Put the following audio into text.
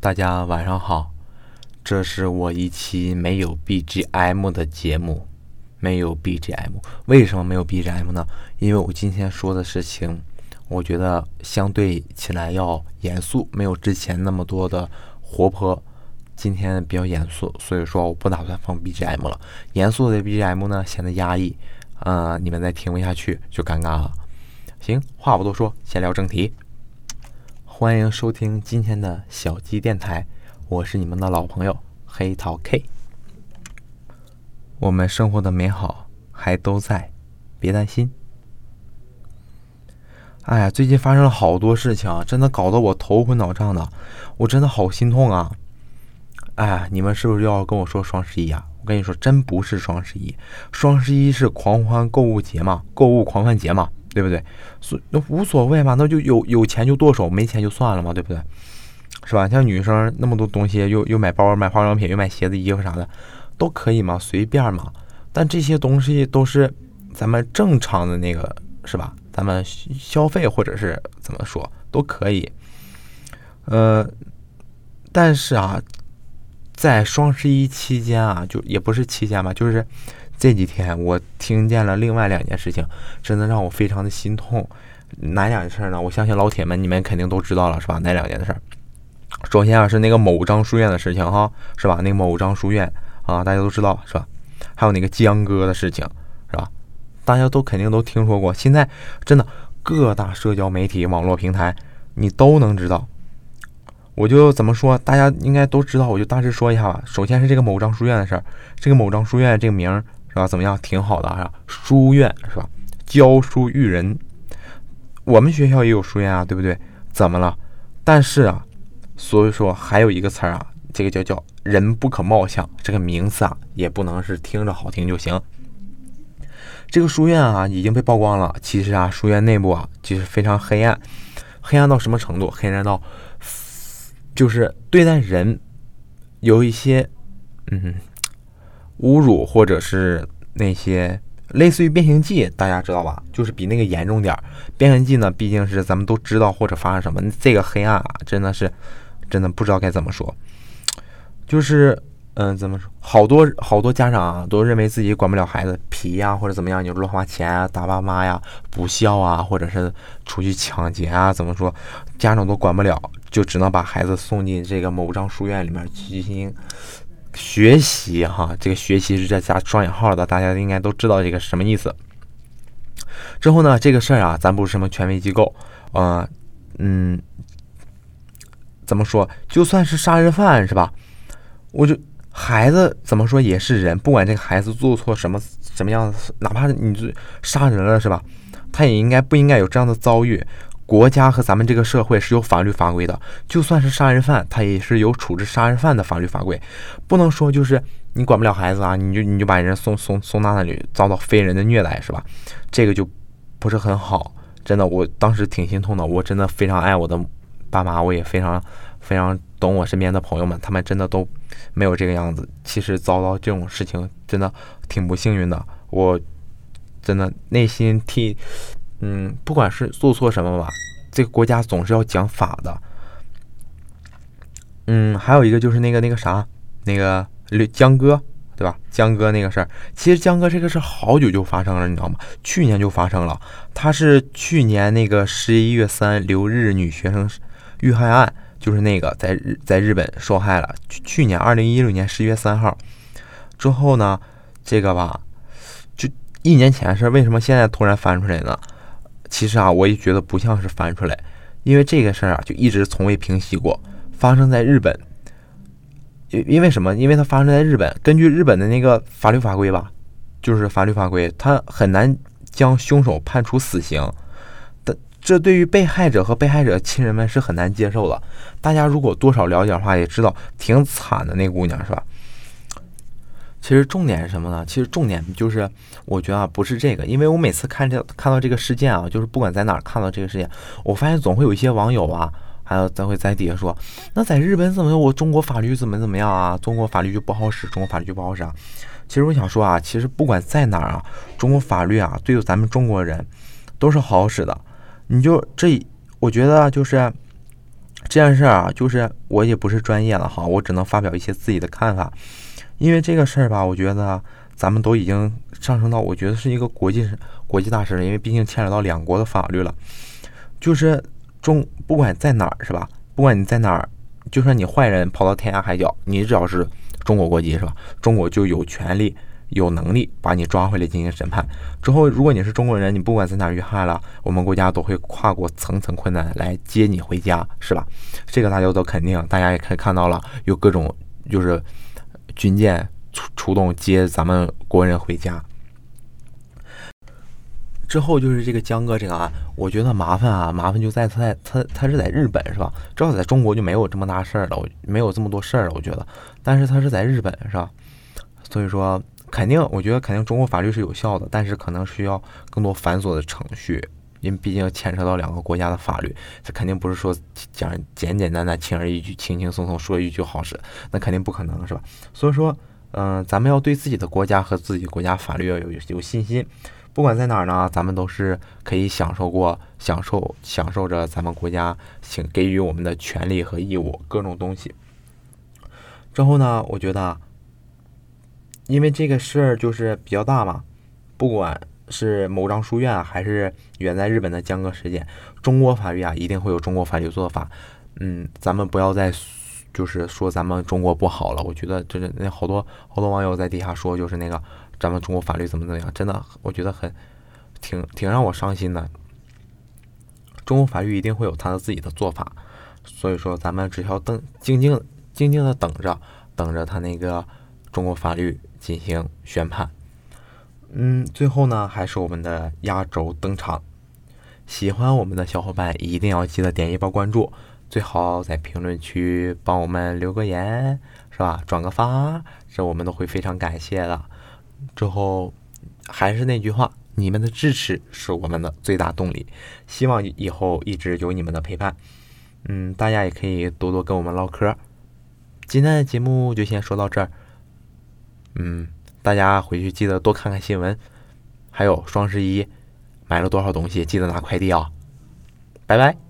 大家晚上好，这是我一期没有 BGM 的节目，没有 BGM，为什么没有 BGM 呢？因为我今天说的事情，我觉得相对起来要严肃，没有之前那么多的活泼。今天比较严肃，所以说我不打算放 BGM 了。严肃的 BGM 呢显得压抑，啊，你们再听不下去就尴尬了。行，话不多说，先聊正题。欢迎收听今天的小鸡电台，我是你们的老朋友黑桃 K。我们生活的美好还都在，别担心。哎呀，最近发生了好多事情，真的搞得我头昏脑胀的，我真的好心痛啊！哎，你们是不是要跟我说双十一啊？我跟你说，真不是双十一，双十一是狂欢购物节嘛，购物狂欢节嘛。对不对？所那无所谓嘛，那就有有钱就剁手，没钱就算了嘛，对不对？是吧？像女生那么多东西，又又买包、买化妆品、又买鞋子、衣服啥的，都可以嘛，随便嘛。但这些东西都是咱们正常的那个，是吧？咱们消费或者是怎么说都可以。呃，但是啊，在双十一期间啊，就也不是期间吧，就是。这几天我听见了另外两件事情，真的让我非常的心痛。哪两件事儿呢？我相信老铁们你们肯定都知道了，是吧？哪两件事儿？首先啊是那个某张书院的事情哈，是吧？那个某张书院啊，大家都知道是吧？还有那个江哥的事情是吧？大家都肯定都听说过。现在真的各大社交媒体、网络平台你都能知道。我就怎么说，大家应该都知道，我就大致说一下吧。首先是这个某张书院的事儿，这个某张书院这个名儿啊。怎么样？挺好的啊，书院是吧？教书育人，我们学校也有书院啊，对不对？怎么了？但是啊，所以说还有一个词儿啊，这个叫叫人不可貌相，这个名字啊也不能是听着好听就行。这个书院啊已经被曝光了，其实啊，书院内部啊其实非常黑暗，黑暗到什么程度？黑暗到就是对待人有一些嗯。侮辱或者是那些类似于变形记，大家知道吧？就是比那个严重点儿。变形记呢，毕竟是咱们都知道或者发生什么，这个黑暗啊，真的是真的不知道该怎么说。就是嗯，怎么说？好多好多家长，都认为自己管不了孩子皮呀，或者怎么样，就乱花钱啊，打爸妈呀，不孝啊，或者是出去抢劫啊，怎么说？家长都管不了，就只能把孩子送进这个某张书院里面去进行。学习哈，这个学习是在加双引号的，大家应该都知道这个什么意思。之后呢，这个事儿啊，咱不是什么权威机构，呃，嗯，怎么说？就算是杀人犯是吧？我就孩子怎么说也是人，不管这个孩子做错什么什么样子，哪怕你就杀人了是吧？他也应该不应该有这样的遭遇？国家和咱们这个社会是有法律法规的，就算是杀人犯，他也是有处置杀人犯的法律法规，不能说就是你管不了孩子啊，你就你就把人送送送到那里遭到非人的虐待是吧？这个就不是很好，真的，我当时挺心痛的，我真的非常爱我的爸妈，我也非常非常懂我身边的朋友们，他们真的都没有这个样子。其实遭到这种事情真的挺不幸运的，我真的内心替。嗯，不管是做错什么吧，这个国家总是要讲法的。嗯，还有一个就是那个那个啥，那个江哥，对吧？江哥那个事儿，其实江哥这个事儿好久就发生了，你知道吗？去年就发生了。他是去年那个十一月三留日女学生遇害案，就是那个在日在日本受害了。去年二零一六年十一月三号之后呢，这个吧，就一年前的事，为什么现在突然翻出来呢？其实啊，我也觉得不像是翻出来，因为这个事儿啊，就一直从未平息过。发生在日本，因因为什么？因为它发生在日本，根据日本的那个法律法规吧，就是法律法规，它很难将凶手判处死刑。但这对于被害者和被害者亲人们是很难接受的。大家如果多少了解的话，也知道挺惨的那姑娘是吧？其实重点是什么呢？其实重点就是，我觉得啊，不是这个，因为我每次看这看到这个事件啊，就是不管在哪儿看到这个事件，我发现总会有一些网友啊，还有咱会在底下说，那在日本怎么我中国法律怎么怎么样啊？中国法律就不好使，中国法律就不好使啊。其实我想说啊，其实不管在哪儿啊，中国法律啊，对咱们中国人都是好使的。你就这，我觉得就是这件事儿啊，就是我也不是专业了哈，我只能发表一些自己的看法。因为这个事儿吧，我觉得咱们都已经上升到，我觉得是一个国际国际大事了，因为毕竟牵扯到两国的法律了。就是中不管在哪儿是吧？不管你在哪儿，就算你坏人跑到天涯海角，你只要是中国国籍是吧？中国就有权利。有能力把你抓回来进行审判之后，如果你是中国人，你不管在哪儿遇害了，我们国家都会跨过层层困难来接你回家，是吧？这个大家都肯定，大家也可以看到了，有各种就是军舰出出动接咱们国人回家。之后就是这个江哥这个案，我觉得麻烦啊，麻烦就在他在他他是在日本是吧？至少在中国就没有这么大事儿了，没有这么多事儿了，我觉得。但是他是在日本是吧？所以说。肯定，我觉得肯定中国法律是有效的，但是可能需要更多繁琐的程序，因为毕竟牵扯到两个国家的法律，这肯定不是说讲简简单单、轻而易举、轻轻松松说一句好使，那肯定不可能是吧？所以说，嗯，咱们要对自己的国家和自己国家法律要有有信心，不管在哪儿呢，咱们都是可以享受过、享受享受着咱们国家请给予我们的权利和义务各种东西。之后呢，我觉得。因为这个事儿就是比较大嘛，不管是某张书院啊还是远在日本的江歌事件，中国法律啊一定会有中国法律做法。嗯，咱们不要再就是说咱们中国不好了。我觉得真的那好多好多网友在底下说，就是那个咱们中国法律怎么怎么样，真的我觉得很挺挺让我伤心的。中国法律一定会有他的自己的做法，所以说咱们只要等静静静静的等着，等着他那个中国法律。进行宣判，嗯，最后呢，还是我们的压轴登场。喜欢我们的小伙伴一定要记得点一波关注，最好在评论区帮我们留个言，是吧？转个发，这我们都会非常感谢的。之后还是那句话，你们的支持是我们的最大动力，希望以后一直有你们的陪伴。嗯，大家也可以多多跟我们唠嗑。今天的节目就先说到这儿。嗯，大家回去记得多看看新闻，还有双十一买了多少东西，记得拿快递啊！拜拜。